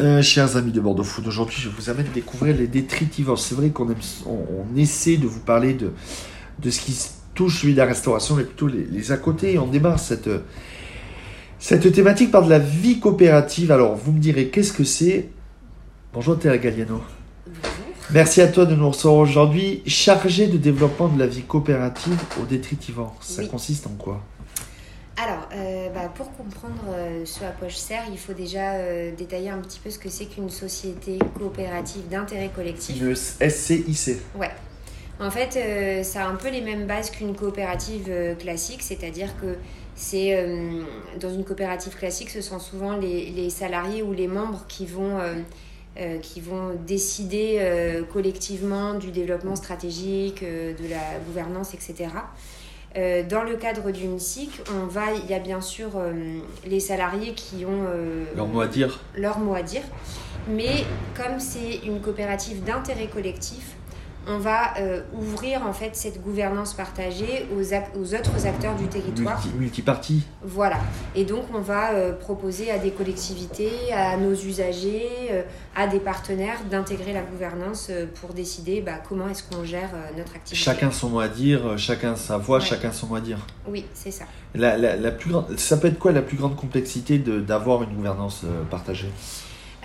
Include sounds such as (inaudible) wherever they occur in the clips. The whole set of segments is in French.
Euh, chers amis de Bordeaux Food, aujourd'hui je vous amène découvrir les détritivores. C'est vrai qu'on on, essaie de vous parler de, de ce qui touche lui de la restauration, mais plutôt les, les à côté. on démarre cette, cette thématique par de la vie coopérative. Alors vous me direz, qu'est-ce que c'est? Bonjour Terre Galliano. Merci à toi de nous recevoir aujourd'hui. Chargé de développement de la vie coopérative au détritivore. Ça consiste en quoi? Alors, euh, bah, pour comprendre euh, ce à quoi je sers, il faut déjà euh, détailler un petit peu ce que c'est qu'une société coopérative d'intérêt collectif. Le SCIC. Ouais. En fait, ça a un peu les mêmes bases qu'une coopérative classique, c'est-à-dire que c'est dans une coopérative classique, ce sont souvent les, les salariés ou les membres qui vont qui vont décider collectivement du développement stratégique, de la gouvernance, etc. Euh, dans le cadre d'une SIC, on va, il y a bien sûr euh, les salariés qui ont euh, leur mot à dire. Leur mot à dire. Mais comme c'est une coopérative d'intérêt collectif, on va euh, ouvrir en fait cette gouvernance partagée aux, aux autres acteurs du territoire. Multi multipartie. Voilà. Et donc on va euh, proposer à des collectivités, à nos usagers, euh, à des partenaires d'intégrer la gouvernance pour décider bah, comment est-ce qu'on gère notre activité. Chacun son mot à dire, chacun sa voix, chacun son mot à dire. Oui, c'est ça. La, la, la, plus grande, ça peut être quoi la plus grande complexité d'avoir une gouvernance partagée?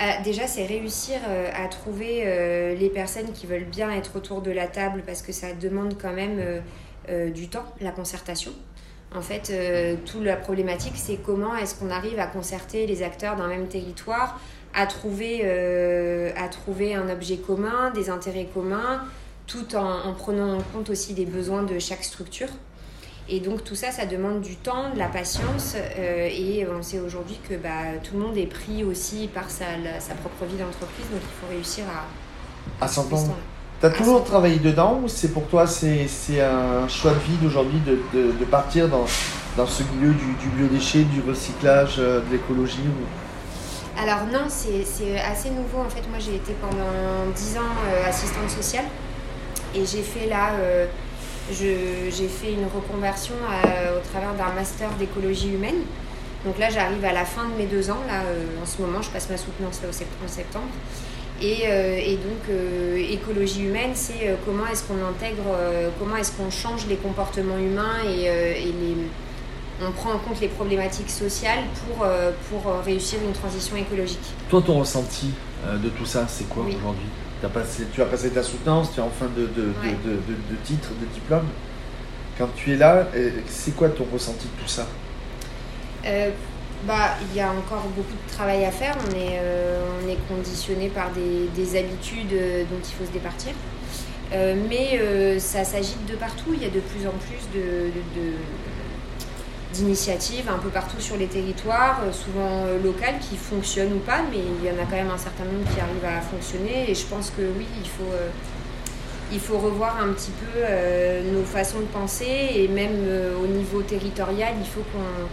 Euh, déjà, c'est réussir euh, à trouver euh, les personnes qui veulent bien être autour de la table parce que ça demande quand même du temps, la concertation. En fait, toute la problématique, c'est comment est-ce qu'on arrive à concerter les acteurs d'un même territoire, à trouver, à trouver un objet commun, des intérêts communs, tout en prenant en compte aussi les besoins de chaque structure. Et donc tout ça, ça demande du temps, de la patience. Euh, et on sait aujourd'hui que bah, tout le monde est pris aussi par sa, sa propre vie d'entreprise. Donc il faut réussir à... À s'entendre. Tu as toujours travaillé dedans ou c'est pour toi c'est, un choix de vie d'aujourd'hui de, de, de, partir dans, dans ce milieu du, du biodéchet, du recyclage, euh, de l'écologie ou... Alors non, c'est, c'est assez nouveau. En fait, moi j'ai été pendant 10 ans euh, assistante sociale et j'ai fait là j'ai fait une reconversion au travers d'un master d'écologie humaine. Donc là, j'arrive à la fin de mes deux ans. Là, euh, en ce moment, je passe ma soutenance là, au en septembre. Et, euh, et donc, euh, écologie humaine, c'est comment est-ce qu'on intègre, comment est-ce qu'on change les comportements humains et, et les, on prend en compte les problématiques sociales pour, pour réussir une transition écologique. Toi, ton ressenti de tout ça, c'est quoi aujourd'hui? Tu as passé ta soutenance, tu es en fin de, de, de, titre, de diplôme. Quand tu es là, euh, c'est quoi ton ressenti de tout ça? Euh, bah, Il y a encore beaucoup de travail à faire. On est, euh, on est conditionné par des, des, habitudes dont il faut se départir. mais ça s'agite de partout. Il y a de plus en plus de d'initiatives un peu partout sur les territoires, euh, souvent euh, locales, qui fonctionnent ou pas, mais il y en a quand même un certain nombre qui arrivent à fonctionner. Et je pense que oui, il faut, euh, il faut revoir un petit peu nos façons de penser et même au niveau territorial, il faut qu'on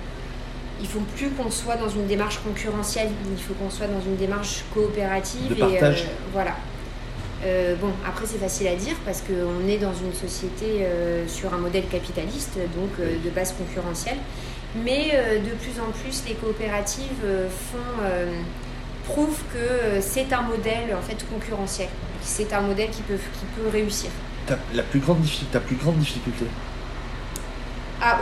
il faut plus qu'on soit dans une démarche concurrentielle, il faut qu'on soit dans une démarche coopérative. et voilà. Euh, bon, après c'est facile à dire parce qu'on est dans une société euh, sur un modèle capitaliste, donc euh, de base concurrentielle. Mais de plus en plus, les coopératives font, prouvent que c'est un modèle en fait concurrentiel. C'est un modèle qui peut, réussir. ta plus grande difficulté?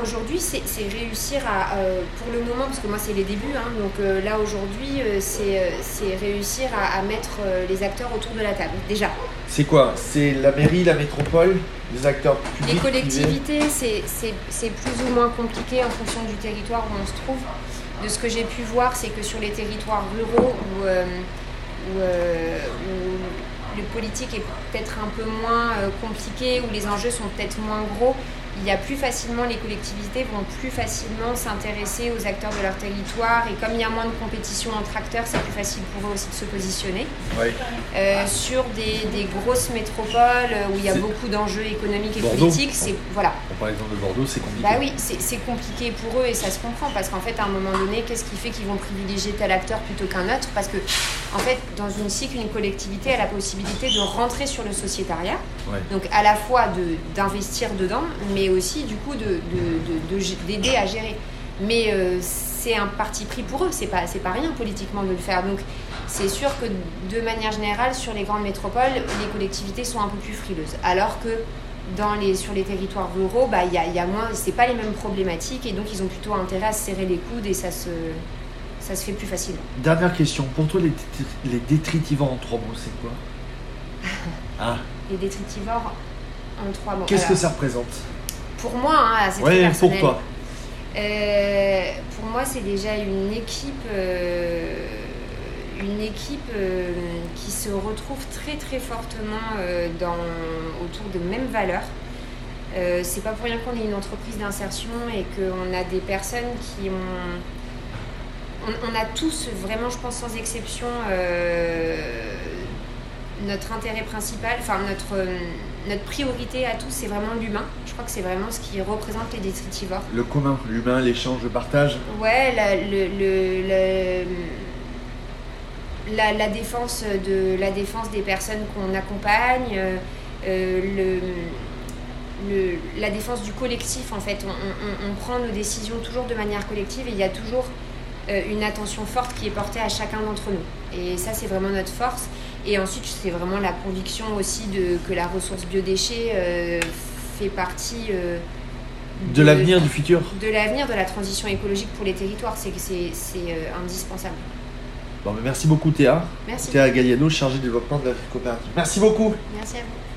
Aujourd'hui, c'est réussir à, euh, pour le moment, parce que moi c'est les débuts, hein, donc euh, là aujourd'hui, euh, c'est réussir à, mettre les acteurs autour de la table, déjà. C'est quoi? C'est la mairie, la métropole, les acteurs publics Les collectivités, c'est plus ou moins compliqué en fonction du territoire où on se trouve. De ce que j'ai pu voir, c'est que sur les territoires ruraux où, où, où le politique est peut-être un peu moins compliqué, où les enjeux sont peut-être moins gros, il y a plus facilement, les collectivités vont plus facilement s'intéresser aux acteurs de leur territoire et comme il y a moins de compétition entre acteurs, c'est plus facile pour eux aussi de se positionner. Euh, sur des, des, grosses métropoles où il y a beaucoup d'enjeux économiques et politiques, c'est voilà. Par exemple de Bordeaux, c'est compliqué. Bah oui, c'est compliqué pour eux et ça se comprend parce qu'en fait, à un moment donné, qu'est-ce qui fait qu'ils vont privilégier tel acteur plutôt qu'un autre? Parce que, en fait, dans une cycle, une collectivité a la possibilité de rentrer sur le sociétariat, donc à la fois d'investir dedans, mais aussi du coup d'aider de, de, à gérer. Mais euh, c'est un parti pris pour eux, c'est pas, pas rien politiquement de le faire. Donc c'est sûr que de manière générale, sur les grandes métropoles, les collectivités sont un peu plus frileuses. Alors que dans les, sur les territoires ruraux, bah, y a, y a moins, c'est pas les mêmes problématiques et donc ils ont plutôt intérêt à se serrer les coudes et ça se, ça se fait plus facilement. Dernière question, pour toi les, les détritivores en trois mots, c'est quoi? (laughs) Ah. Les détritivores en trois mots. Qu'est-ce que ça représente? Pour moi, hein, c'est ouais, pour toi. Euh, pour moi, c'est déjà une équipe. Euh, une équipe euh, qui se retrouve très très fortement dans, autour de mêmes valeurs. C'est pas pour rien qu'on est une entreprise d'insertion et qu'on a des personnes qui ont. On, a tous, vraiment, je pense sans exception, notre intérêt principal, enfin notre, notre priorité à tous, c'est vraiment l'humain. Je crois que c'est vraiment ce qui représente les détritivores. Le commun, l'humain, l'échange, le partage Ouais, le, le la, défense de, la défense des personnes qu'on accompagne, euh, euh, le, la défense du collectif en fait. On, prend nos décisions toujours de manière collective et il y a toujours euh, une attention forte qui est portée à chacun d'entre nous. Et ça c'est vraiment notre force. Et ensuite c'est vraiment la conviction aussi de, que la ressource biodéchets fait partie... de, l'avenir du futur De l'avenir de la transition écologique pour les territoires, c'est indispensable merci beaucoup Théa. Merci. Théa Galliano, chargée de développement de la coopérative. Merci beaucoup. Merci à vous.